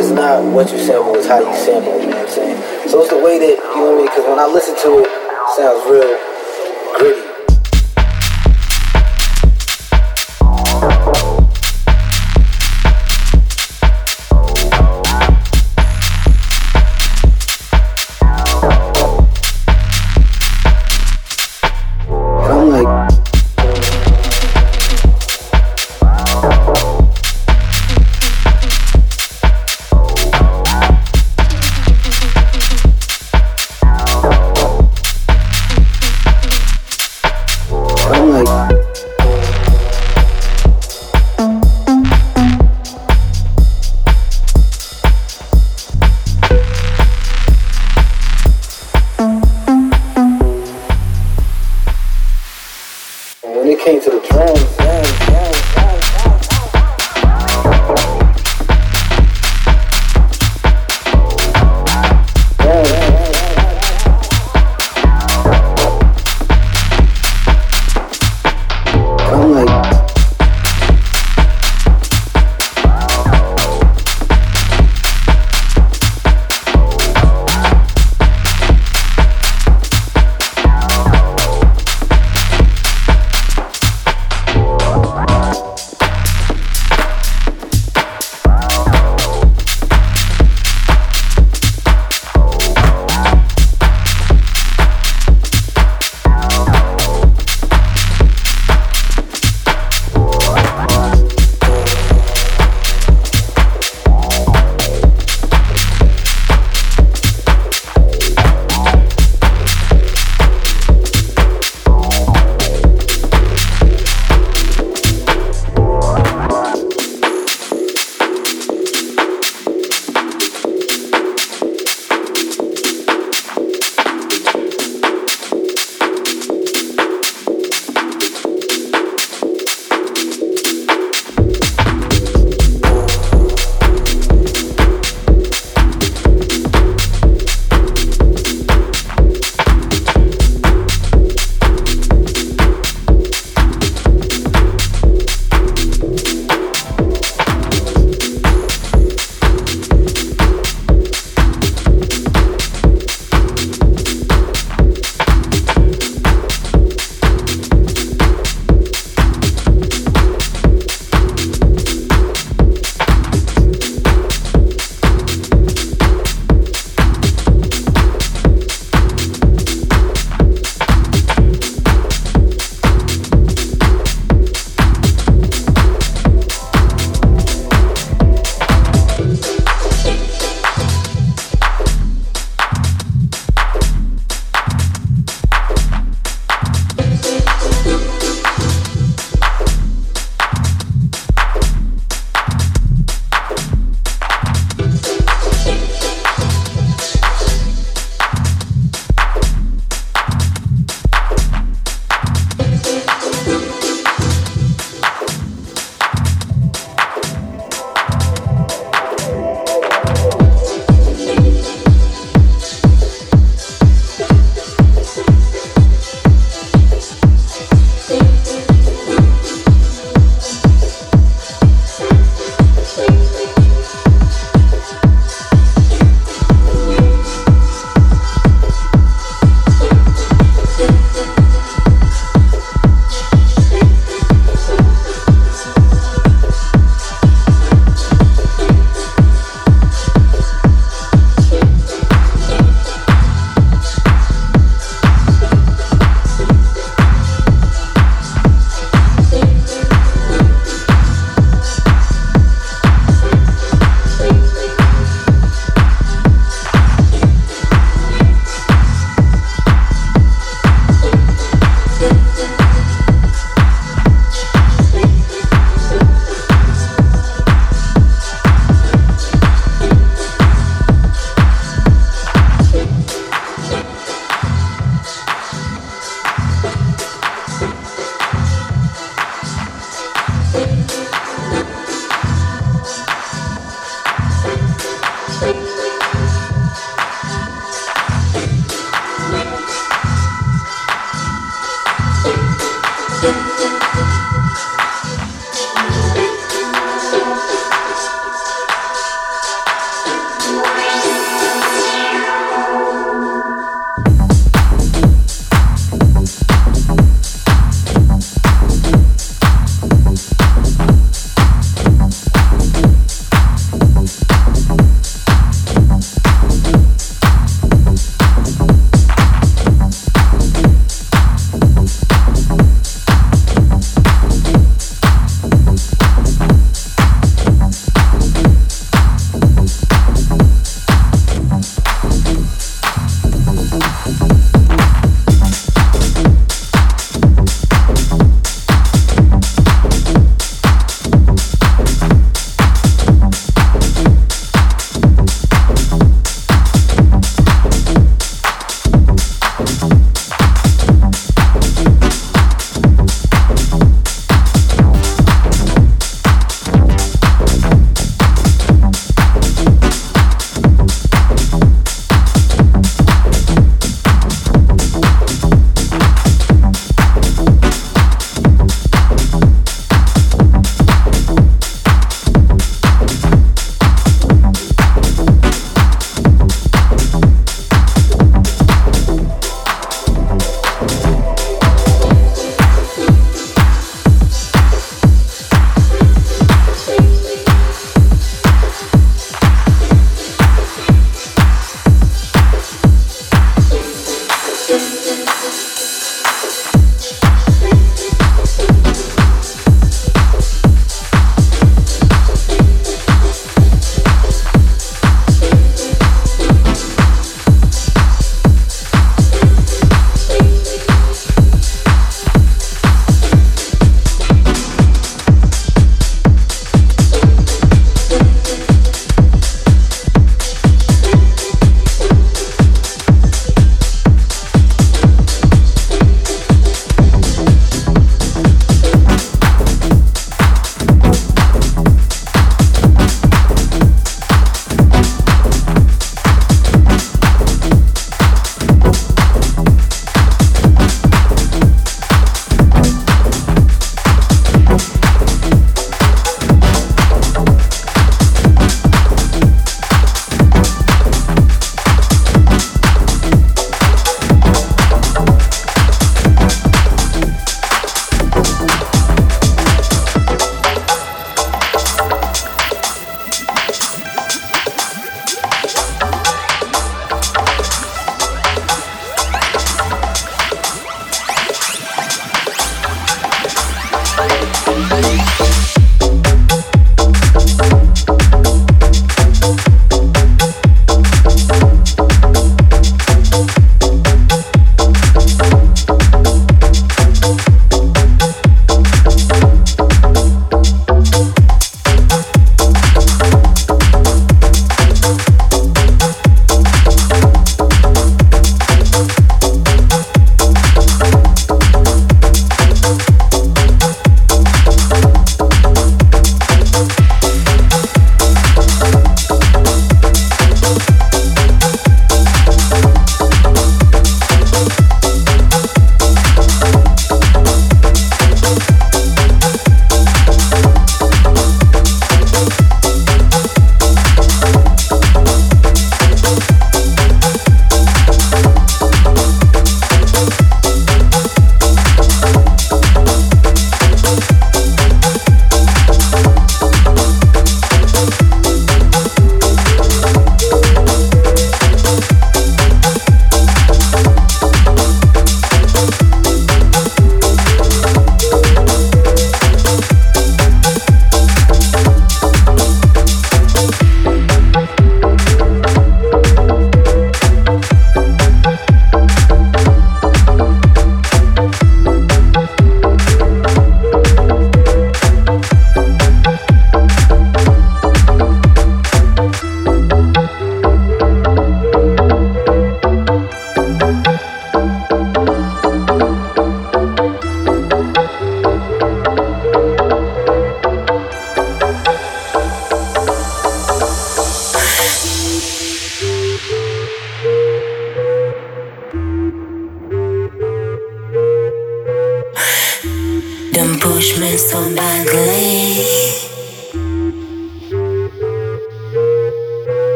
It's not what you sample, it's how you sample, you know what I'm saying? So it's the way that, you know what I mean? Because when I listen to it, it sounds real gritty.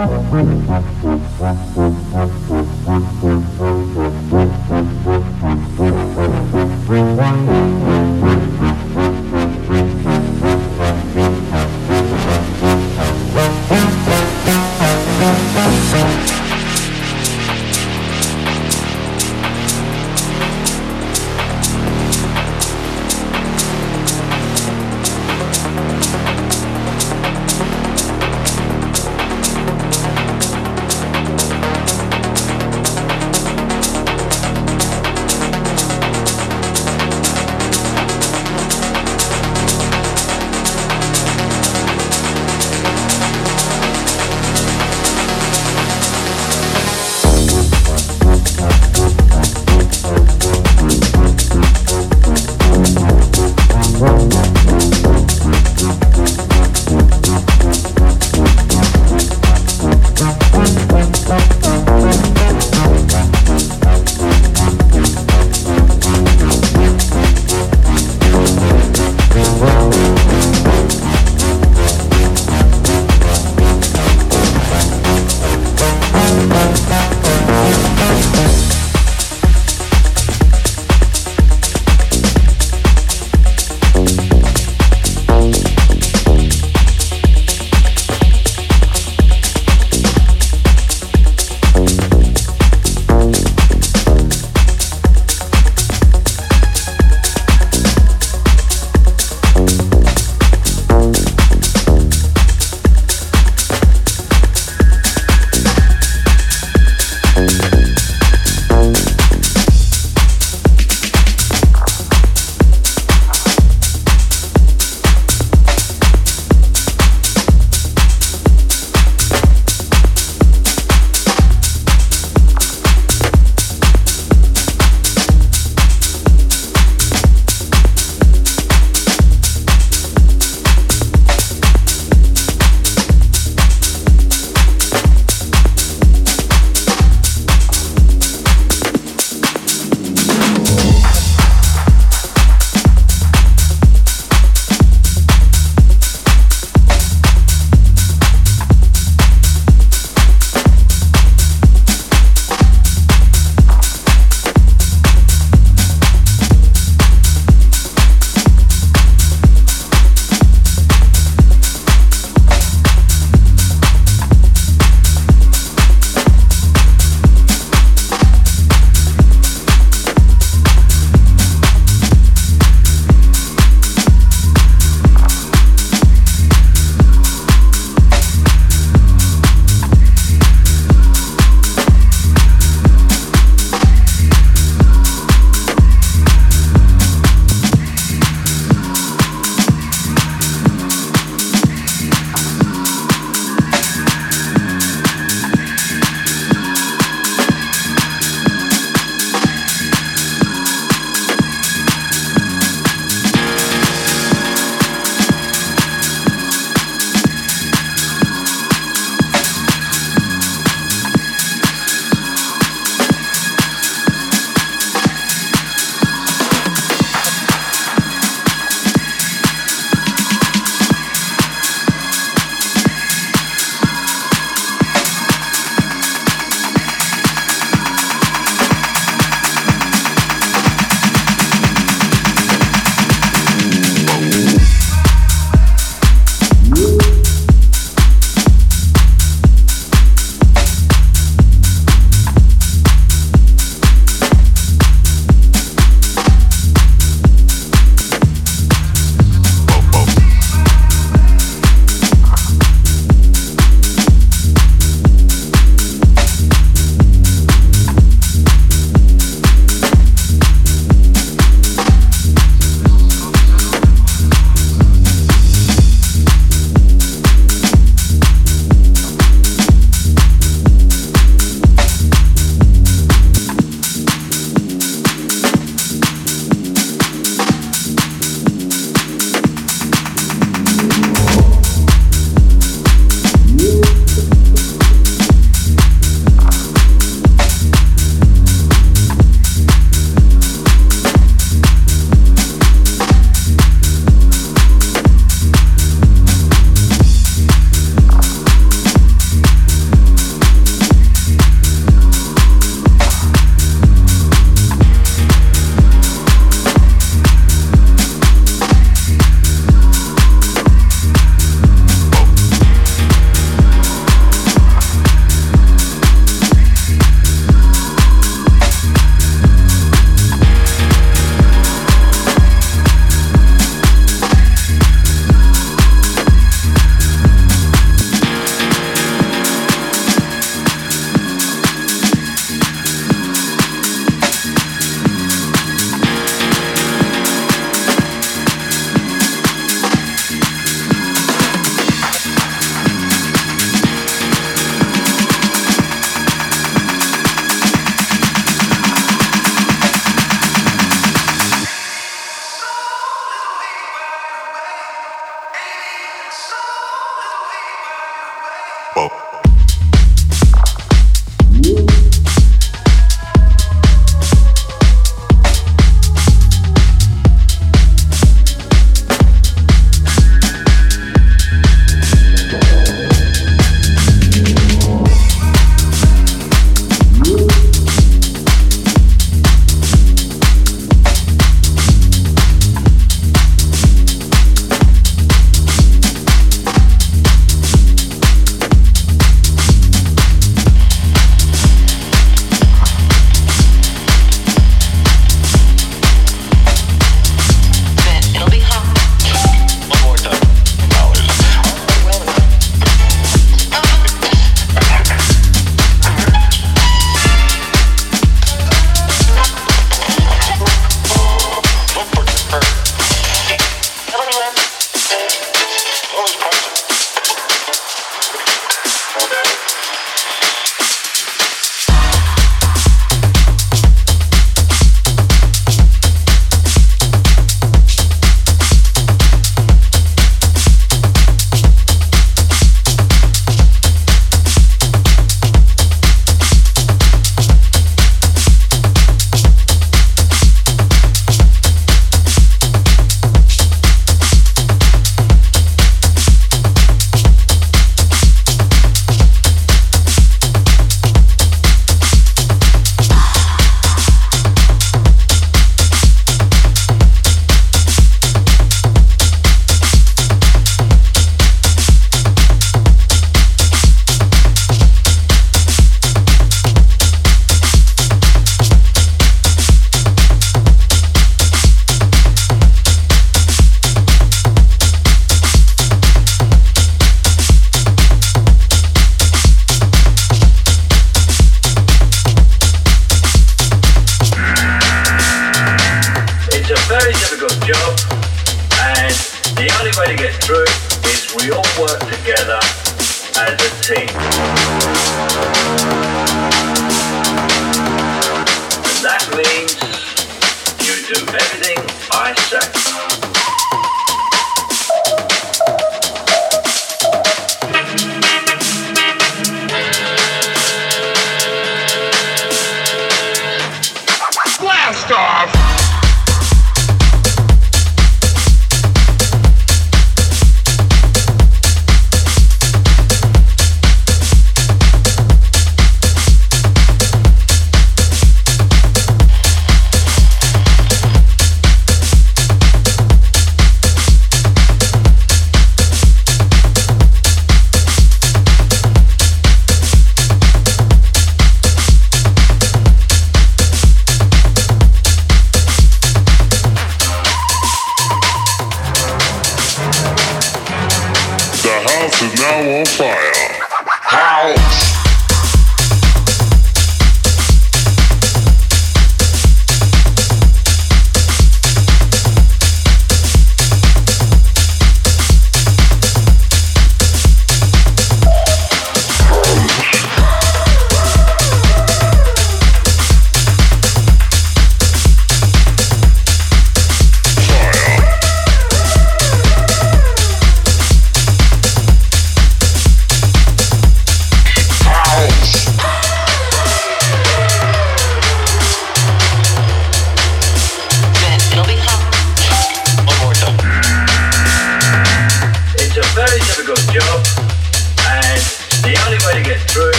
Thank.